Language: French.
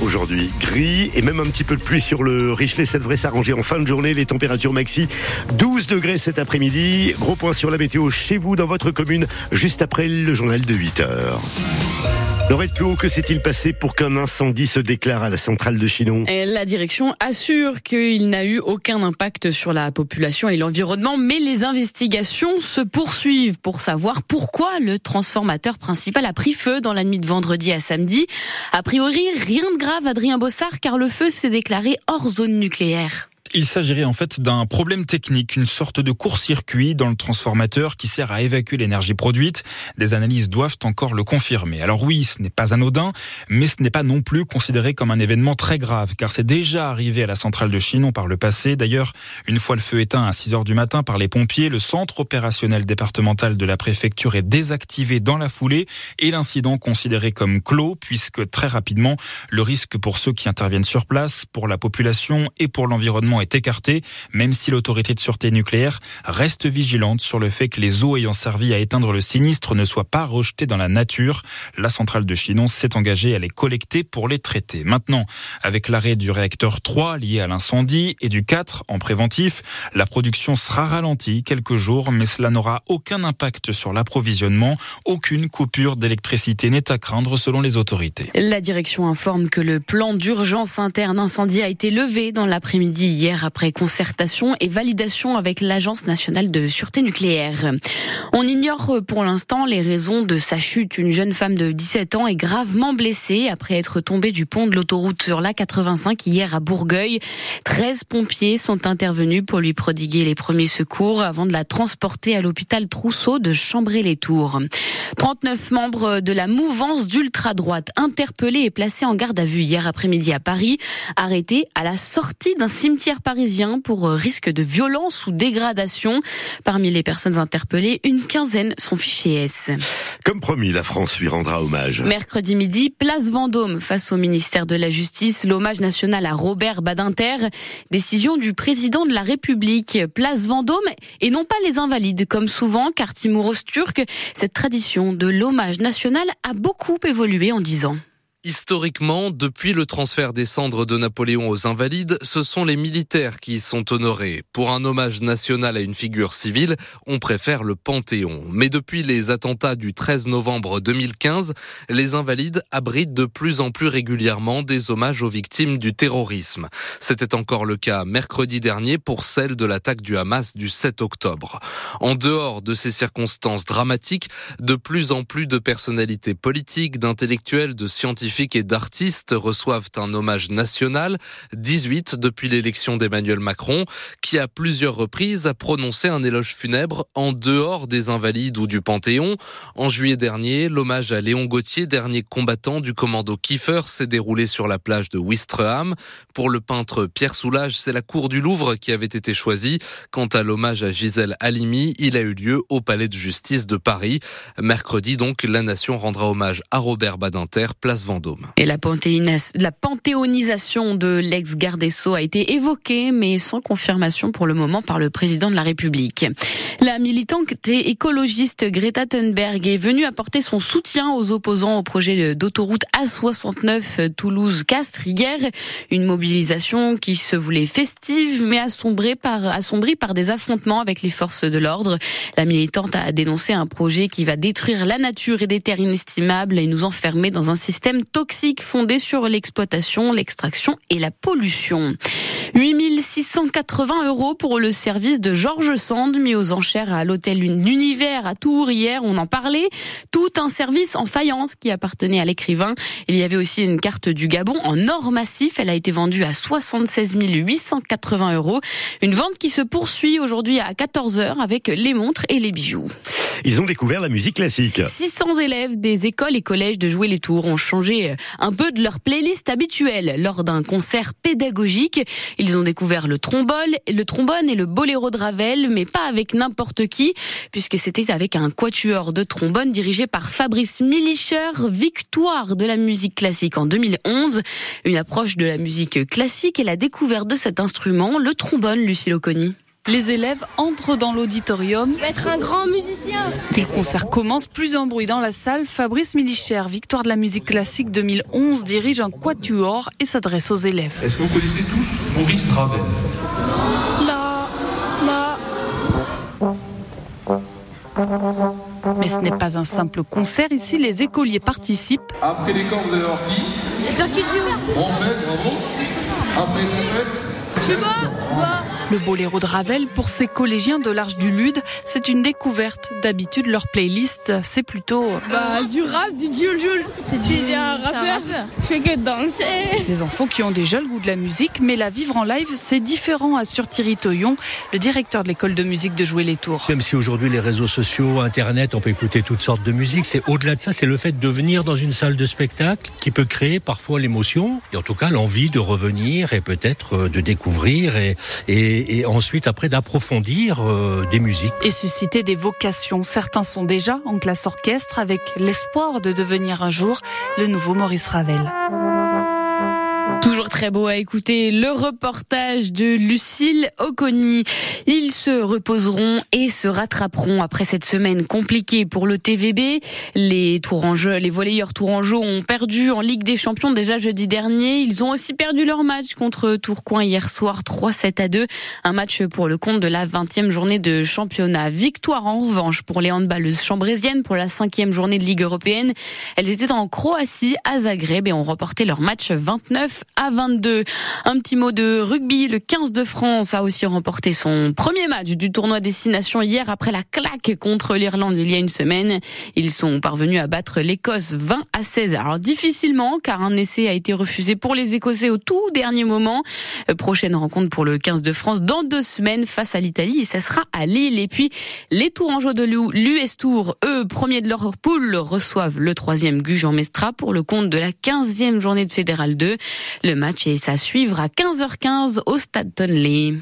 Aujourd'hui, gris et même un petit peu de pluie sur le Richelet. Ça devrait s'arranger en fin de journée. Les températures maxi 12 degrés cet après-midi. Gros point sur la météo chez vous dans votre commune juste après le journal de 8 heures. Haut, que s'est-il passé pour qu'un incendie se déclare à la centrale de Chinon? La direction assure qu'il n'a eu aucun impact sur la population et l'environnement, mais les investigations se poursuivent pour savoir pourquoi le transformateur principal a pris feu dans la nuit de vendredi à samedi. A priori, rien de grave, Adrien Bossard, car le feu s'est déclaré hors zone nucléaire. Il s'agirait en fait d'un problème technique, une sorte de court-circuit dans le transformateur qui sert à évacuer l'énergie produite. Des analyses doivent encore le confirmer. Alors oui, ce n'est pas anodin, mais ce n'est pas non plus considéré comme un événement très grave, car c'est déjà arrivé à la centrale de Chinon par le passé. D'ailleurs, une fois le feu éteint à 6 heures du matin par les pompiers, le centre opérationnel départemental de la préfecture est désactivé dans la foulée et l'incident considéré comme clos, puisque très rapidement, le risque pour ceux qui interviennent sur place, pour la population et pour l'environnement est écarté, même si l'autorité de sûreté nucléaire reste vigilante sur le fait que les eaux ayant servi à éteindre le sinistre ne soient pas rejetées dans la nature. La centrale de Chinon s'est engagée à les collecter pour les traiter. Maintenant, avec l'arrêt du réacteur 3 lié à l'incendie et du 4 en préventif, la production sera ralentie quelques jours, mais cela n'aura aucun impact sur l'approvisionnement. Aucune coupure d'électricité n'est à craindre selon les autorités. La direction informe que le plan d'urgence interne incendie a été levé dans l'après-midi hier après concertation et validation avec l'Agence nationale de sûreté nucléaire. On ignore pour l'instant les raisons de sa chute. Une jeune femme de 17 ans est gravement blessée après être tombée du pont de l'autoroute sur l'A85 hier à Bourgueil. 13 pompiers sont intervenus pour lui prodiguer les premiers secours avant de la transporter à l'hôpital Trousseau de Chambray-les-Tours. 39 membres de la mouvance d'ultra-droite interpellés et placés en garde à vue hier après-midi à Paris, arrêtés à la sortie d'un cimetière parisien pour euh, risque de violence ou dégradation. Parmi les personnes interpellées, une quinzaine sont fichées S. Comme promis, la France lui rendra hommage. Mercredi midi, place Vendôme face au ministère de la Justice, l'hommage national à Robert Badinter. Décision du président de la République. Place Vendôme et non pas les invalides comme souvent, car Timouros turc, cette tradition de l'hommage national a beaucoup évolué en dix ans. Historiquement, depuis le transfert des cendres de Napoléon aux Invalides, ce sont les militaires qui y sont honorés. Pour un hommage national à une figure civile, on préfère le Panthéon. Mais depuis les attentats du 13 novembre 2015, les Invalides abritent de plus en plus régulièrement des hommages aux victimes du terrorisme. C'était encore le cas mercredi dernier pour celle de l'attaque du Hamas du 7 octobre. En dehors de ces circonstances dramatiques, de plus en plus de personnalités politiques, d'intellectuels, de scientifiques et d'artistes reçoivent un hommage national, 18 depuis l'élection d'Emmanuel Macron, qui à plusieurs reprises a prononcé un éloge funèbre en dehors des Invalides ou du Panthéon. En juillet dernier, l'hommage à Léon Gauthier, dernier combattant du commando Kiefer, s'est déroulé sur la plage de Wistreham. Pour le peintre Pierre Soulages, c'est la cour du Louvre qui avait été choisie. Quant à l'hommage à Gisèle Halimi, il a eu lieu au Palais de justice de Paris. Mercredi donc, la nation rendra hommage à Robert Badinter, place Vendôme. Et la, la panthéonisation de l'ex-garde des Sceaux a été évoquée, mais sans confirmation pour le moment par le président de la République. La militante écologiste Greta Thunberg est venue apporter son soutien aux opposants au projet d'autoroute A69 Toulouse-Castres hier. Une mobilisation qui se voulait festive, mais assombrie par, assombrie par des affrontements avec les forces de l'ordre. La militante a dénoncé un projet qui va détruire la nature et des terres inestimables et nous enfermer dans un système toxique fondé sur l'exploitation, l'extraction et la pollution. 8600 680 euros pour le service de Georges Sand mis aux enchères à l'hôtel L'Univers à Tours hier. On en parlait. Tout un service en faïence qui appartenait à l'écrivain. Il y avait aussi une carte du Gabon en or massif. Elle a été vendue à 76 880 euros. Une vente qui se poursuit aujourd'hui à 14 h avec les montres et les bijoux. Ils ont découvert la musique classique. 600 élèves des écoles et collèges de Jouer les Tours ont changé un peu de leur playlist habituelle lors d'un concert pédagogique. Ils ont découvert le trombone, le trombone et le boléro de Ravel, mais pas avec n'importe qui, puisque c'était avec un quatuor de trombone dirigé par Fabrice Milischer, victoire de la musique classique en 2011. Une approche de la musique classique et la découverte de cet instrument, le trombone, Lucille Oconi. Les élèves entrent dans l'auditorium. Il va être un grand musicien. Puis le concert commence, plus en bruit dans la salle. Fabrice Milicher, victoire de la musique classique 2011, dirige un quatuor et s'adresse aux élèves. Est-ce que vous connaissez tous Maurice Ravel? Non, non. Mais ce n'est pas un simple concert. Ici, les écoliers participent. Après les corps, vous allez voir qui Trompette, bravo. Après trompette. Le boléro de Ravel, pour ces collégiens de l'Arche du Lude, c'est une découverte. D'habitude, leur playlist, c'est plutôt... Bah, du rap, du djoul C'est du un rappeur. Je fais que danser. Des enfants qui ont déjà le goût de la musique, mais la vivre en live, c'est différent, assure Thierry Toyon, le directeur de l'école de musique de Jouer les Tours. Même si aujourd'hui, les réseaux sociaux, Internet, on peut écouter toutes sortes de musique, c'est au-delà de ça, c'est le fait de venir dans une salle de spectacle qui peut créer parfois l'émotion, et en tout cas l'envie de revenir et peut-être euh, de découvrir et, et et, ensuite après d'approfondir euh, des musiques. Et susciter des vocations. Certains sont déjà en classe orchestre avec l'espoir de devenir un jour le nouveau Maurice Ravel. Toujours très beau à écouter le reportage de Lucille Oconi. Ils se reposeront et se rattraperont après cette semaine compliquée pour le TVB. Les Tourangeaux, les volleyeurs Tourangeaux ont perdu en Ligue des Champions déjà jeudi dernier. Ils ont aussi perdu leur match contre Tourcoing hier soir 3-7 à 2. Un match pour le compte de la 20e journée de championnat. Victoire en revanche pour les handballeuses chambrésiennes pour la cinquième journée de Ligue européenne. Elles étaient en Croatie à Zagreb et ont remporté leur match 29 à 22. Un petit mot de rugby. Le 15 de France a aussi remporté son premier match du tournoi Destination hier après la claque contre l'Irlande il y a une semaine. Ils sont parvenus à battre l'Écosse 20 à 16. Alors difficilement car un essai a été refusé pour les Écossais au tout dernier moment. Prochaine rencontre pour le 15 de France dans deux semaines face à l'Italie et ça sera à Lille. Et puis les Tourangeaux de l'US Tour, eux, premiers de leur poule, reçoivent le troisième Gujan Mestra pour le compte de la 15e journée de Fédéral 2. Le match est à suivre à 15h15 au Stade Tonley.